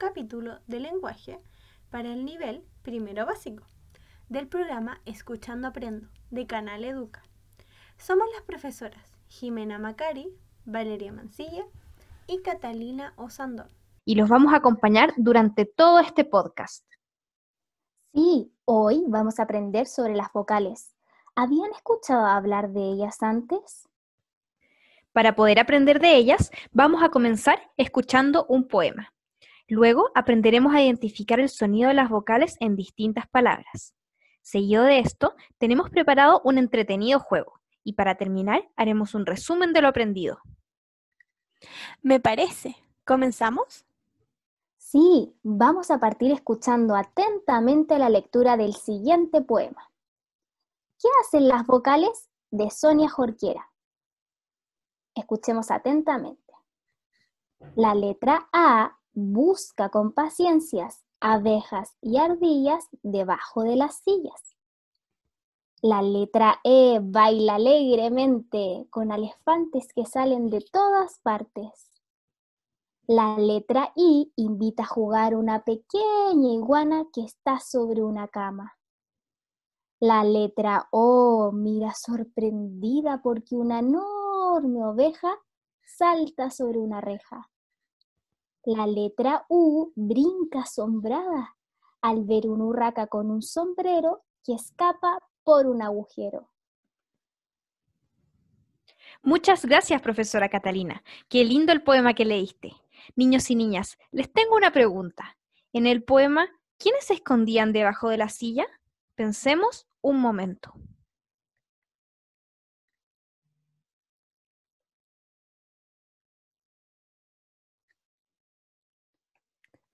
capítulo de lenguaje para el nivel primero básico del programa Escuchando Aprendo de Canal Educa. Somos las profesoras Jimena Macari, Valeria Mancilla y Catalina Osandón. Y los vamos a acompañar durante todo este podcast. Sí, hoy vamos a aprender sobre las vocales. ¿Habían escuchado hablar de ellas antes? Para poder aprender de ellas, vamos a comenzar escuchando un poema. Luego aprenderemos a identificar el sonido de las vocales en distintas palabras. Seguido de esto, tenemos preparado un entretenido juego y para terminar haremos un resumen de lo aprendido. Me parece. ¿Comenzamos? Sí, vamos a partir escuchando atentamente la lectura del siguiente poema. ¿Qué hacen las vocales de Sonia Jorquiera? Escuchemos atentamente. La letra A busca con paciencias abejas y ardillas debajo de las sillas. La letra E baila alegremente con elefantes que salen de todas partes. La letra I invita a jugar una pequeña iguana que está sobre una cama. La letra O mira sorprendida porque una no enorme oveja salta sobre una reja. La letra U brinca asombrada al ver un urraca con un sombrero que escapa por un agujero. Muchas gracias, profesora Catalina. Qué lindo el poema que leíste. Niños y niñas, les tengo una pregunta. En el poema, ¿quiénes se escondían debajo de la silla? Pensemos un momento.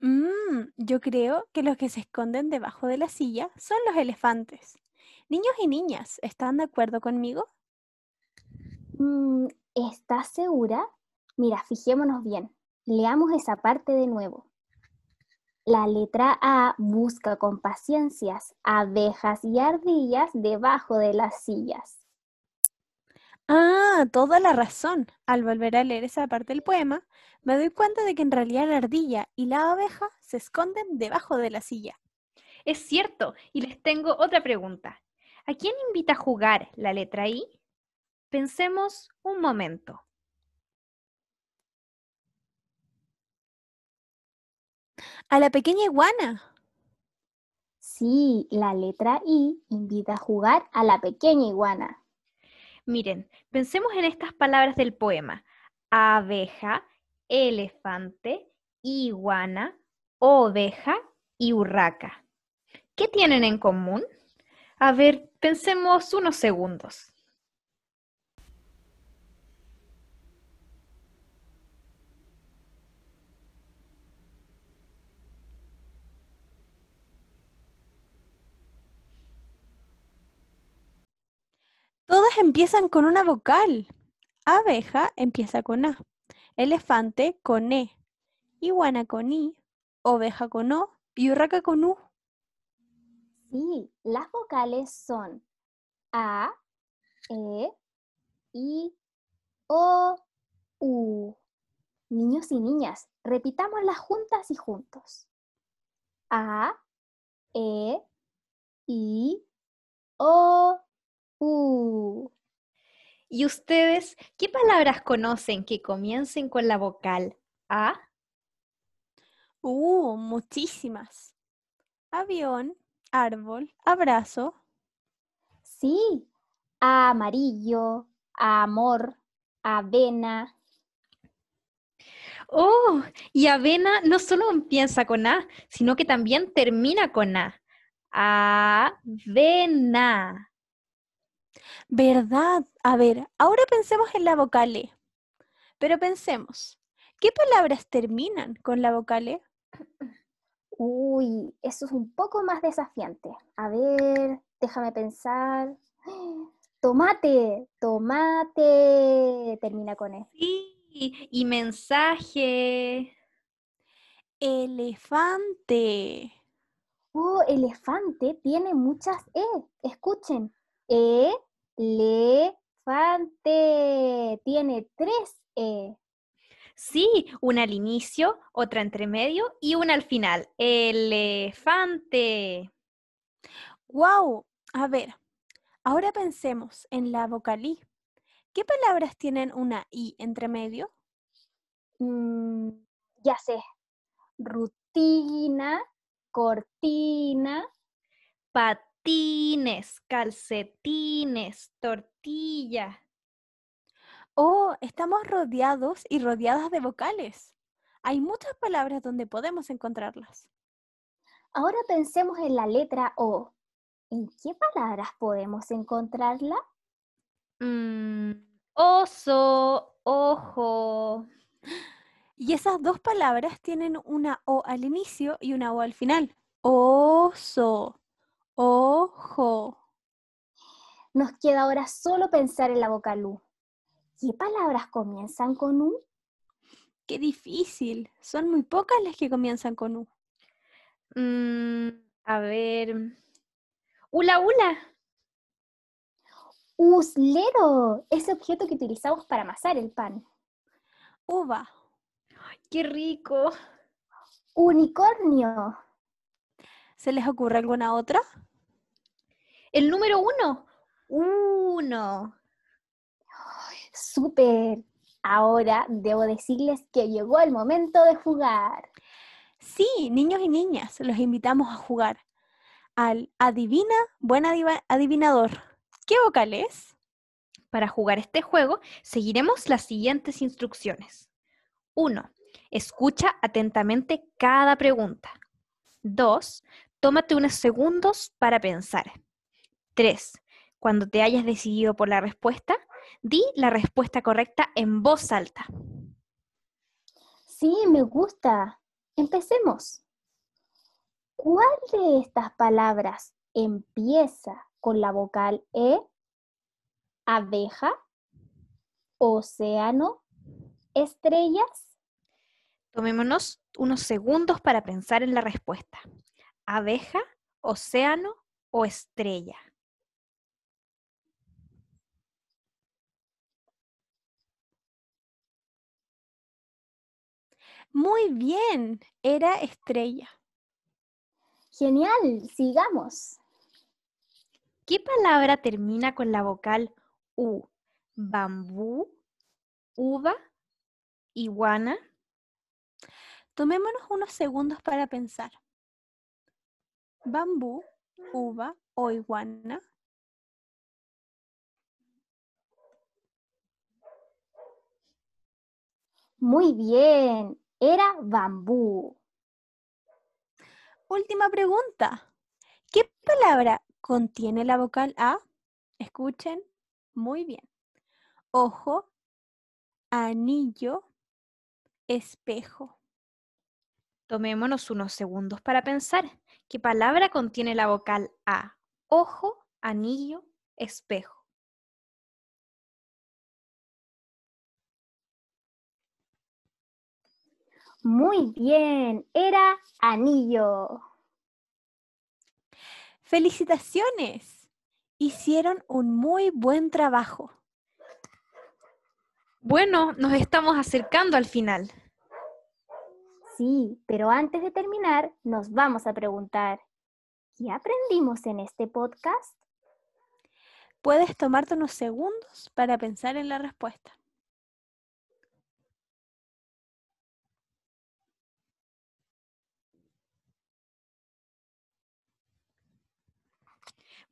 Mmm, yo creo que los que se esconden debajo de la silla son los elefantes. Niños y niñas, ¿están de acuerdo conmigo? Mm, ¿Estás segura? Mira, fijémonos bien. Leamos esa parte de nuevo. La letra A busca con paciencias abejas y ardillas debajo de las sillas. Ah, toda la razón. Al volver a leer esa parte del poema, me doy cuenta de que en realidad la ardilla y la abeja se esconden debajo de la silla. Es cierto, y les tengo otra pregunta. ¿A quién invita a jugar la letra I? Pensemos un momento. A la pequeña iguana. Sí, la letra I invita a jugar a la pequeña iguana. Miren, pensemos en estas palabras del poema. Abeja, elefante, iguana, oveja y urraca. ¿Qué tienen en común? A ver, pensemos unos segundos. Empiezan con una vocal. Abeja empieza con A, elefante con E, iguana con I, oveja con O y urraca con U. Sí, las vocales son A, E, I, O, U. Niños y niñas, repitámoslas juntas y juntos. A, E, I, O, U. ¿Y ustedes qué palabras conocen que comiencen con la vocal A? Uh, muchísimas. Avión, árbol, abrazo. Sí, amarillo, amor, avena. Oh, y avena no solo empieza con A, sino que también termina con A. Avena. ¿Verdad? A ver, ahora pensemos en la vocal E. Pero pensemos, ¿qué palabras terminan con la vocal E? Uy, eso es un poco más desafiante. A ver, déjame pensar. Tomate, tomate, termina con E. Sí, y mensaje. Elefante. Oh, elefante tiene muchas E. Escuchen. E, elefante. Tiene tres E. Sí, una al inicio, otra entre medio y una al final. Elefante. ¡Wow! A ver, ahora pensemos en la vocal I. ¿Qué palabras tienen una I entre medio? Mm, ya sé. Rutina, cortina, Patines, calcetines, tortilla. Oh, estamos rodeados y rodeadas de vocales. Hay muchas palabras donde podemos encontrarlas. Ahora pensemos en la letra O. ¿En qué palabras podemos encontrarla? Mm, oso, ojo. Y esas dos palabras tienen una O al inicio y una O al final. Oso, ojo. Nos queda ahora solo pensar en la vocal U. ¿Qué palabras comienzan con U? Qué difícil. Son muy pocas las que comienzan con U. Mm, a ver. Ula, ula. Uslero, ese objeto que utilizamos para amasar el pan. Uva, Qué rico. Unicornio, ¿se les ocurre alguna otra? El número uno. Uno. súper. Ahora debo decirles que llegó el momento de jugar. Sí, niños y niñas, los invitamos a jugar al Adivina Buen Adivinador. ¿Qué vocal es? Para jugar este juego, seguiremos las siguientes instrucciones. 1. Escucha atentamente cada pregunta. 2. Tómate unos segundos para pensar. 3. Cuando te hayas decidido por la respuesta, di la respuesta correcta en voz alta. Sí, me gusta. Empecemos. ¿Cuál de estas palabras empieza con la vocal E? Abeja, océano, estrellas. Tomémonos unos segundos para pensar en la respuesta. Abeja, océano o estrella. Muy bien, era estrella. Genial, sigamos. ¿Qué palabra termina con la vocal U? Bambú, uva, iguana. Tomémonos unos segundos para pensar. Bambú, uva o iguana. Muy bien, era bambú. Última pregunta. ¿Qué palabra contiene la vocal A? Escuchen muy bien. Ojo, anillo, espejo. Tomémonos unos segundos para pensar. ¿Qué palabra contiene la vocal A? Ojo, anillo, espejo. Muy bien, era anillo. Felicitaciones. Hicieron un muy buen trabajo. Bueno, nos estamos acercando al final. Sí, pero antes de terminar, nos vamos a preguntar, ¿qué aprendimos en este podcast? Puedes tomarte unos segundos para pensar en la respuesta.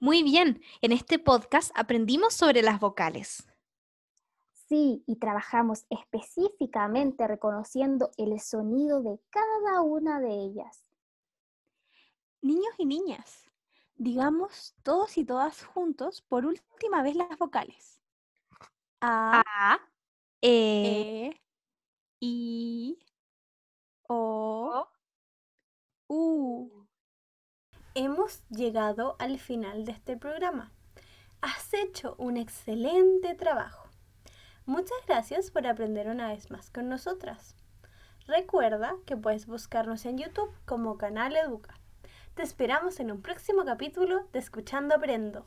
Muy bien, en este podcast aprendimos sobre las vocales. Sí, y trabajamos específicamente reconociendo el sonido de cada una de ellas. Niños y niñas, digamos todos y todas juntos por última vez las vocales. A, A, E, E, I, O, U. Hemos llegado al final de este programa. Has hecho un excelente trabajo. Muchas gracias por aprender una vez más con nosotras. Recuerda que puedes buscarnos en YouTube como Canal Educa. Te esperamos en un próximo capítulo de Escuchando Aprendo.